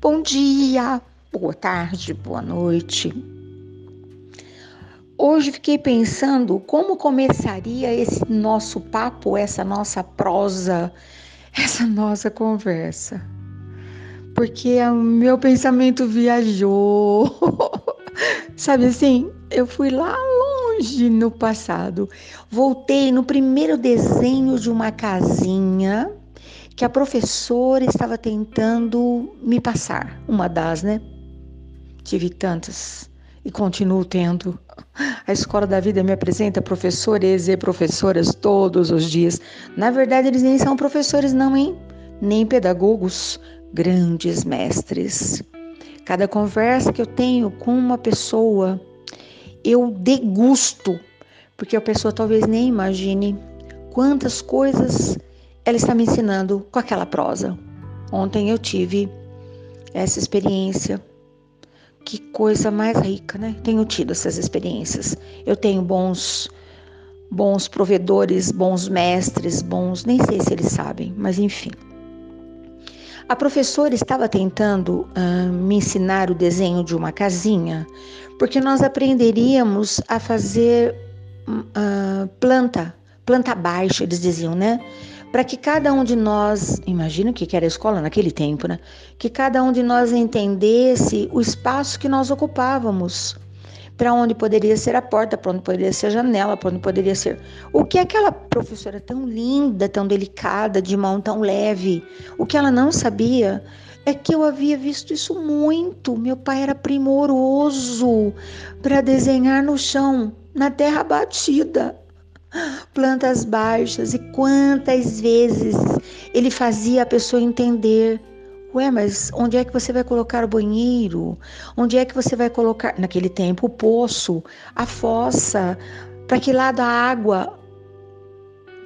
Bom dia, boa tarde, boa noite. Hoje fiquei pensando como começaria esse nosso papo, essa nossa prosa, essa nossa conversa. Porque o meu pensamento viajou. Sabe assim, eu fui lá longe no passado. Voltei no primeiro desenho de uma casinha que a professora estava tentando me passar. Uma das, né? Tive tantas e continuo tendo. A escola da vida me apresenta professores e professoras todos os dias. Na verdade, eles nem são professores, não, hein? Nem pedagogos, grandes mestres. Cada conversa que eu tenho com uma pessoa, eu degusto, porque a pessoa talvez nem imagine quantas coisas ela está me ensinando com aquela prosa. Ontem eu tive essa experiência. Que coisa mais rica, né? Tenho tido essas experiências. Eu tenho bons bons provedores, bons mestres, bons, nem sei se eles sabem, mas enfim. A professora estava tentando uh, me ensinar o desenho de uma casinha, porque nós aprenderíamos a fazer uh, planta, planta baixa, eles diziam, né? Para que cada um de nós, imagina o que era a escola naquele tempo, né? Que cada um de nós entendesse o espaço que nós ocupávamos, para onde poderia ser a porta, para onde poderia ser a janela, para onde poderia ser. O que aquela professora tão linda, tão delicada, de mão tão leve, o que ela não sabia é que eu havia visto isso muito. Meu pai era primoroso para desenhar no chão, na terra batida plantas baixas e quantas vezes ele fazia a pessoa entender. Ué, mas onde é que você vai colocar o banheiro? Onde é que você vai colocar, naquele tempo, o poço, a fossa? Para que lado a água?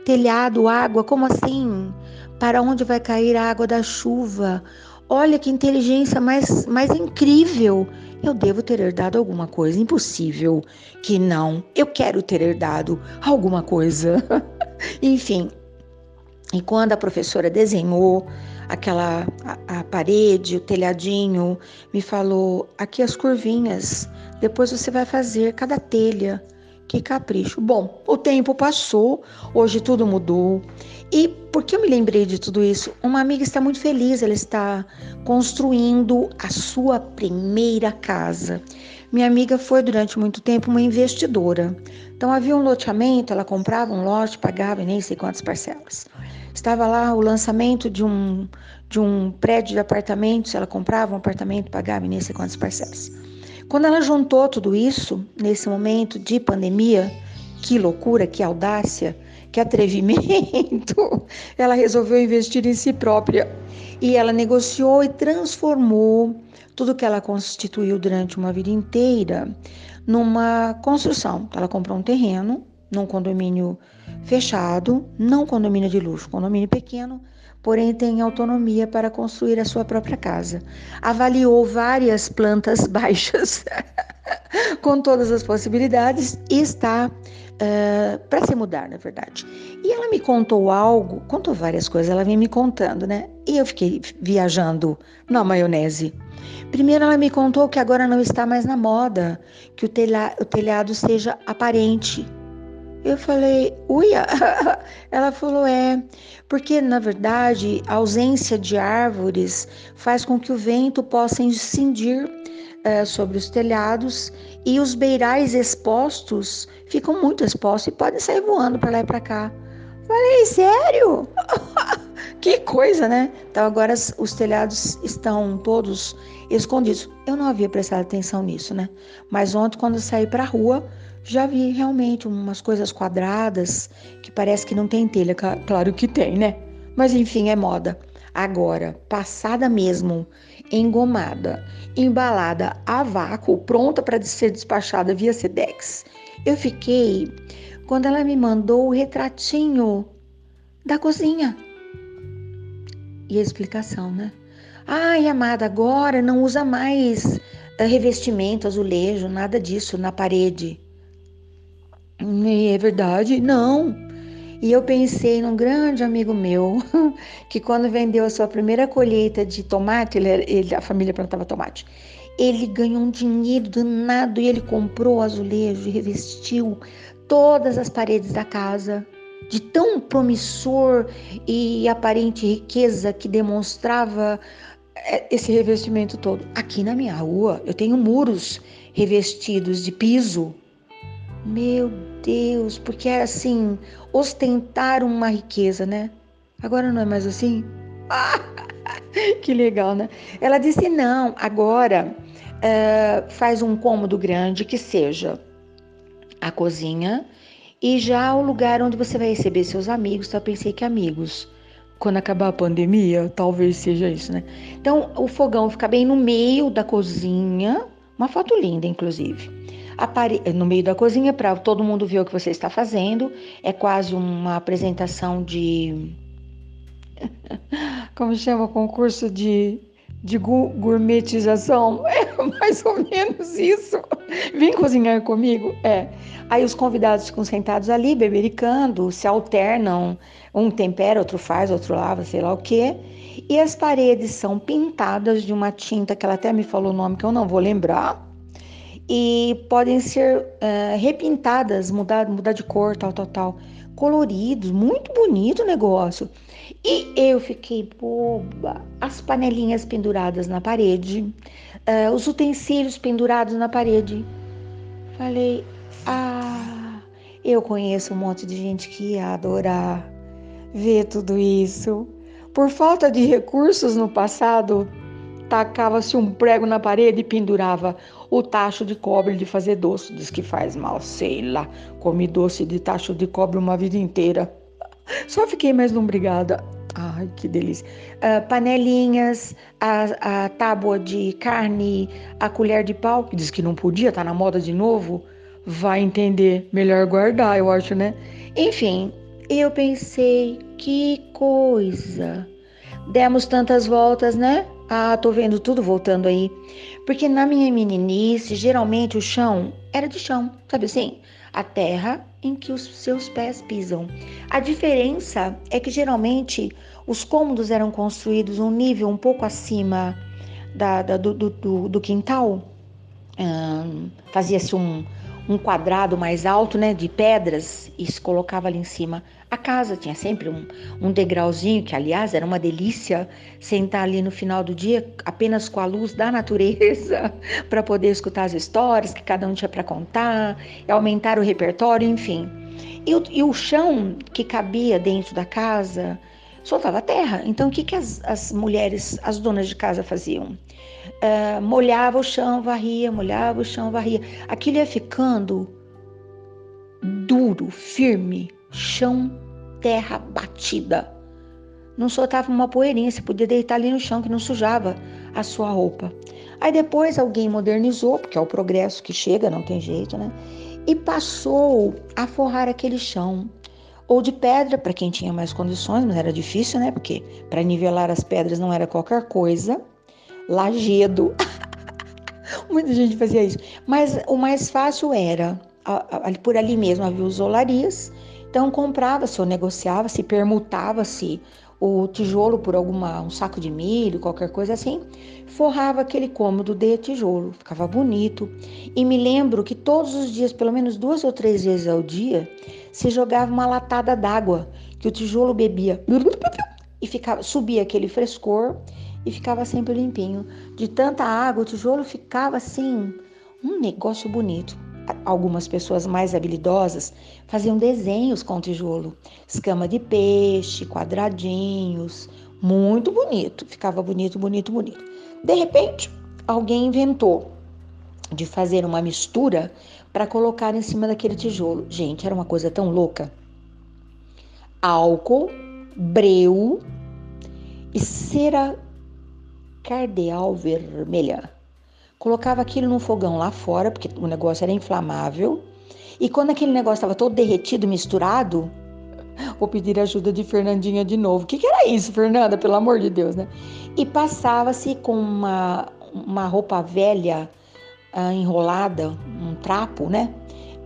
Telhado, água, como assim? Para onde vai cair a água da chuva? Olha que inteligência mais, mais incrível. Eu devo ter herdado alguma coisa. Impossível que não. Eu quero ter herdado alguma coisa. Enfim. E quando a professora desenhou aquela a, a, parede, o telhadinho, me falou: aqui as curvinhas. Depois você vai fazer cada telha. Que capricho. Bom, o tempo passou, hoje tudo mudou. E por que eu me lembrei de tudo isso? Uma amiga está muito feliz, ela está construindo a sua primeira casa. Minha amiga foi durante muito tempo uma investidora. Então havia um loteamento, ela comprava um lote, pagava nem sei quantas parcelas. Estava lá o lançamento de um, de um prédio de apartamentos, ela comprava um apartamento, pagava nem sei quantas parcelas. Quando ela juntou tudo isso, nesse momento de pandemia, que loucura, que audácia, que atrevimento, ela resolveu investir em si própria. E ela negociou e transformou tudo que ela constituiu durante uma vida inteira numa construção. Ela comprou um terreno num condomínio fechado, não condomínio de luxo, condomínio pequeno, porém tem autonomia para construir a sua própria casa. Avaliou várias plantas baixas com todas as possibilidades e está uh, para se mudar, na verdade. E ela me contou algo, contou várias coisas, ela vem me contando, né? E eu fiquei viajando na maionese. Primeiro, ela me contou que agora não está mais na moda que o, o telhado seja aparente eu falei, uia? Ela falou, é, porque na verdade a ausência de árvores faz com que o vento possa incidir é, sobre os telhados e os beirais expostos ficam muito expostos e podem sair voando para lá e para cá. Falei, sério? que coisa, né? Então agora os telhados estão todos escondidos. Eu não havia prestado atenção nisso, né? Mas ontem, quando eu saí para a rua, já vi realmente umas coisas quadradas que parece que não tem telha, claro que tem, né? Mas enfim, é moda. Agora, passada mesmo, engomada, embalada a vácuo, pronta para ser despachada via Sedex. Eu fiquei quando ela me mandou o retratinho da cozinha. E a explicação, né? Ai, amada, agora não usa mais eh, revestimento, azulejo, nada disso na parede. É verdade? Não. E eu pensei num grande amigo meu que quando vendeu a sua primeira colheita de tomate, ele, ele, a família plantava tomate, ele ganhou um dinheiro danado e ele comprou azulejo e revestiu todas as paredes da casa de tão promissor e aparente riqueza que demonstrava é, esse revestimento todo. Aqui na minha rua eu tenho muros revestidos de piso. Meu Deus, porque era assim, ostentar uma riqueza, né? Agora não é mais assim? Ah, que legal, né? Ela disse: não, agora uh, faz um cômodo grande que seja a cozinha e já o lugar onde você vai receber seus amigos. Eu pensei que amigos quando acabar a pandemia, talvez seja isso, né? Então, o fogão fica bem no meio da cozinha, uma foto linda, inclusive. No meio da cozinha, para todo mundo ver o que você está fazendo. É quase uma apresentação de. Como chama? Concurso de, de gourmetização? É mais ou menos isso. Vem cozinhar comigo? É. Aí os convidados ficam sentados ali, bebericando, se alternam, um tempera, outro faz, outro lava, sei lá o quê. E as paredes são pintadas de uma tinta que ela até me falou o nome que eu não vou lembrar. E podem ser uh, repintadas, mudar, mudar de cor, tal, tal, tal. Coloridos, muito bonito o negócio. E eu fiquei boba. As panelinhas penduradas na parede, uh, os utensílios pendurados na parede. Falei, ah, eu conheço um monte de gente que ia adorar ver tudo isso. Por falta de recursos no passado, tacava-se um prego na parede e pendurava o tacho de cobre de fazer doce. Diz que faz mal, sei lá. Comi doce de tacho de cobre uma vida inteira. Só fiquei mais lombrigada. Ai, que delícia. Uh, panelinhas, a, a tábua de carne, a colher de pau, que diz que não podia, tá na moda de novo vai entender. Melhor guardar, eu acho, né? Enfim, eu pensei, que coisa. Demos tantas voltas, né? Ah, tô vendo tudo voltando aí. Porque na minha meninice, geralmente o chão era de chão, sabe assim? A terra em que os seus pés pisam. A diferença é que geralmente os cômodos eram construídos um nível um pouco acima da, da do, do, do, quintal. Fazia-se um, um quadrado mais alto, né, de pedras e se colocava ali em cima. A casa tinha sempre um, um degrauzinho, que aliás era uma delícia sentar ali no final do dia apenas com a luz da natureza para poder escutar as histórias que cada um tinha para contar, aumentar o repertório, enfim. E o, e o chão que cabia dentro da casa soltava terra. Então o que, que as, as mulheres, as donas de casa faziam? uh, molhava o chão, varria, molhava o chão, varria. Aquilo ia ficando duro, firme, chão, terra batida. Não soltava uma poeirinha, você podia deitar ali no chão que não sujava a sua roupa. Aí depois alguém modernizou, porque é o progresso que chega, não tem jeito, né? E passou a forrar aquele chão ou de pedra para quem tinha mais condições, mas era difícil, né? Porque para nivelar as pedras não era qualquer coisa lajedo. Muita gente fazia isso. Mas o mais fácil era, por ali mesmo havia os olarias, então comprava-se ou negociava-se, permutava-se o tijolo por alguma um saco de milho, qualquer coisa assim, forrava aquele cômodo de tijolo, ficava bonito. E me lembro que todos os dias, pelo menos duas ou três vezes ao dia, se jogava uma latada d'água que o tijolo bebia e ficava, subia aquele frescor e ficava sempre limpinho. De tanta água, o tijolo ficava assim, um negócio bonito. Algumas pessoas mais habilidosas faziam desenhos com tijolo, escama de peixe, quadradinhos, muito bonito, ficava bonito, bonito, bonito. De repente, alguém inventou de fazer uma mistura para colocar em cima daquele tijolo. Gente, era uma coisa tão louca. Álcool, breu e cera cardeal vermelha. Colocava aquilo no fogão lá fora, porque o negócio era inflamável. E quando aquele negócio estava todo derretido, misturado, vou pedir ajuda de Fernandinha de novo. O que, que era isso, Fernanda? Pelo amor de Deus, né? E passava-se com uma, uma roupa velha uh, enrolada, um trapo, né?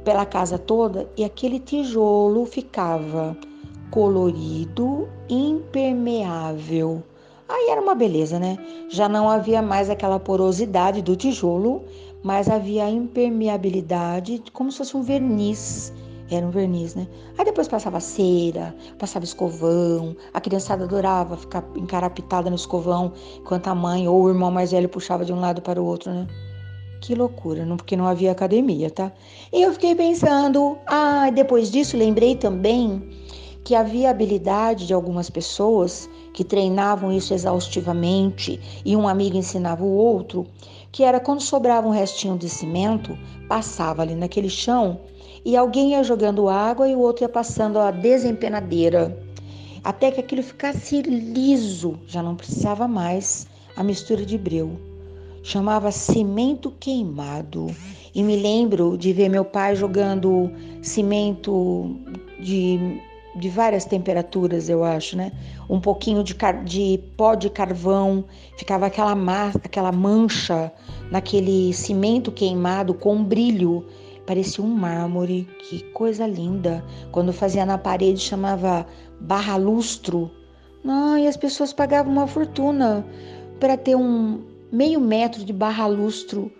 Pela casa toda, e aquele tijolo ficava colorido, impermeável. Aí era uma beleza, né? Já não havia mais aquela porosidade do tijolo, mas havia impermeabilidade, como se fosse um verniz. Era um verniz, né? Aí depois passava cera, passava escovão, a criançada adorava ficar encarapitada no escovão, enquanto a mãe ou o irmão mais velho puxava de um lado para o outro, né? Que loucura, não, porque não havia academia, tá? E eu fiquei pensando, ah, depois disso lembrei também que havia habilidade de algumas pessoas que treinavam isso exaustivamente e um amigo ensinava o outro, que era quando sobrava um restinho de cimento, passava ali naquele chão e alguém ia jogando água e o outro ia passando a desempenadeira, até que aquilo ficasse liso, já não precisava mais a mistura de breu. Chamava cimento queimado. E me lembro de ver meu pai jogando cimento de de várias temperaturas, eu acho, né? Um pouquinho de, de pó de carvão, ficava aquela, aquela mancha naquele cimento queimado com brilho, parecia um mármore, que coisa linda. Quando fazia na parede chamava barra lustro. Não, e as pessoas pagavam uma fortuna para ter um meio metro de barra lustro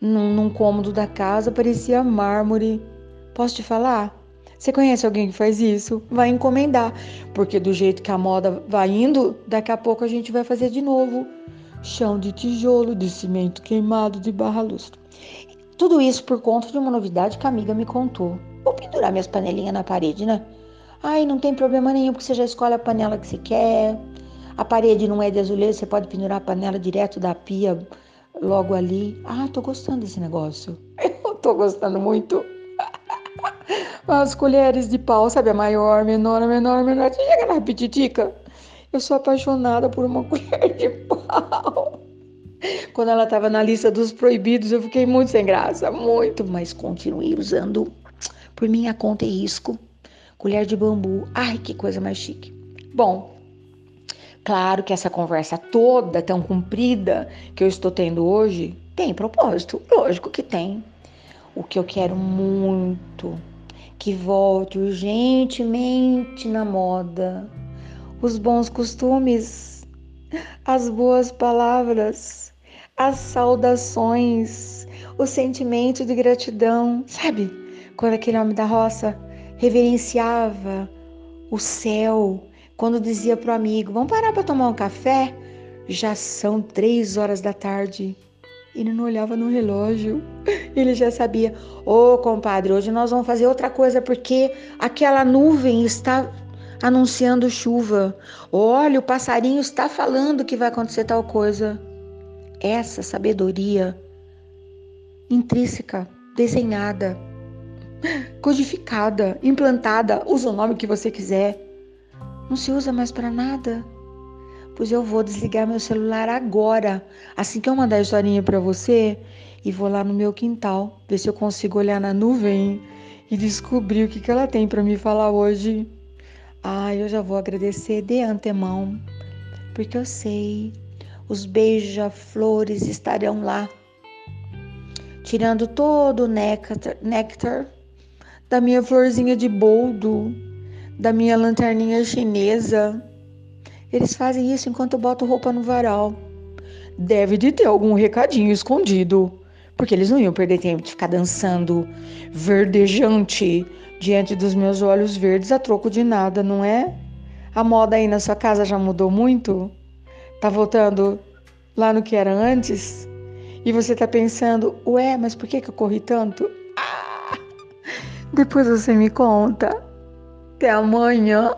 num, num cômodo da casa, parecia mármore. Posso te falar? Você conhece alguém que faz isso? Vai encomendar, porque do jeito que a moda vai indo, daqui a pouco a gente vai fazer de novo. Chão de tijolo, de cimento queimado, de barra lustre. Tudo isso por conta de uma novidade que a amiga me contou. Vou pendurar minhas panelinhas na parede, né? Ai, não tem problema nenhum, porque você já escolhe a panela que você quer. A parede não é de azulejo, você pode pendurar a panela direto da pia logo ali. Ah, tô gostando desse negócio. Eu tô gostando muito. As colheres de pau, sabe? A maior, menor, a menor, a menor. Você chega na pititica. Eu sou apaixonada por uma colher de pau. Quando ela estava na lista dos proibidos, eu fiquei muito sem graça, muito, mas continuei usando por minha conta e risco. Colher de bambu. Ai, que coisa mais chique. Bom, claro que essa conversa toda tão comprida que eu estou tendo hoje tem propósito. Lógico que tem. O que eu quero muito que volte urgentemente na moda os bons costumes, as boas palavras, as saudações, o sentimento de gratidão, sabe? Quando aquele homem da roça reverenciava o céu, quando dizia para o amigo: Vamos parar para tomar um café? Já são três horas da tarde. Ele não olhava no relógio. Ele já sabia. Ô, oh, compadre, hoje nós vamos fazer outra coisa porque aquela nuvem está anunciando chuva. Olha, o passarinho está falando que vai acontecer tal coisa. Essa sabedoria intrínseca, desenhada, codificada, implantada, usa o nome que você quiser, não se usa mais para nada pois eu vou desligar meu celular agora, assim que eu mandar a historinha para você, e vou lá no meu quintal, ver se eu consigo olhar na nuvem e descobrir o que, que ela tem para me falar hoje. Ah, eu já vou agradecer de antemão, porque eu sei, os beija-flores estarão lá, tirando todo o néctar, néctar da minha florzinha de boldo, da minha lanterninha chinesa eles fazem isso enquanto eu boto roupa no varal. Deve de ter algum recadinho escondido, porque eles não iam perder tempo de ficar dançando verdejante diante dos meus olhos verdes a troco de nada, não é? A moda aí na sua casa já mudou muito? Tá voltando lá no que era antes? E você tá pensando, ué, mas por que, que eu corri tanto? Ah! Depois você me conta. Até amanhã.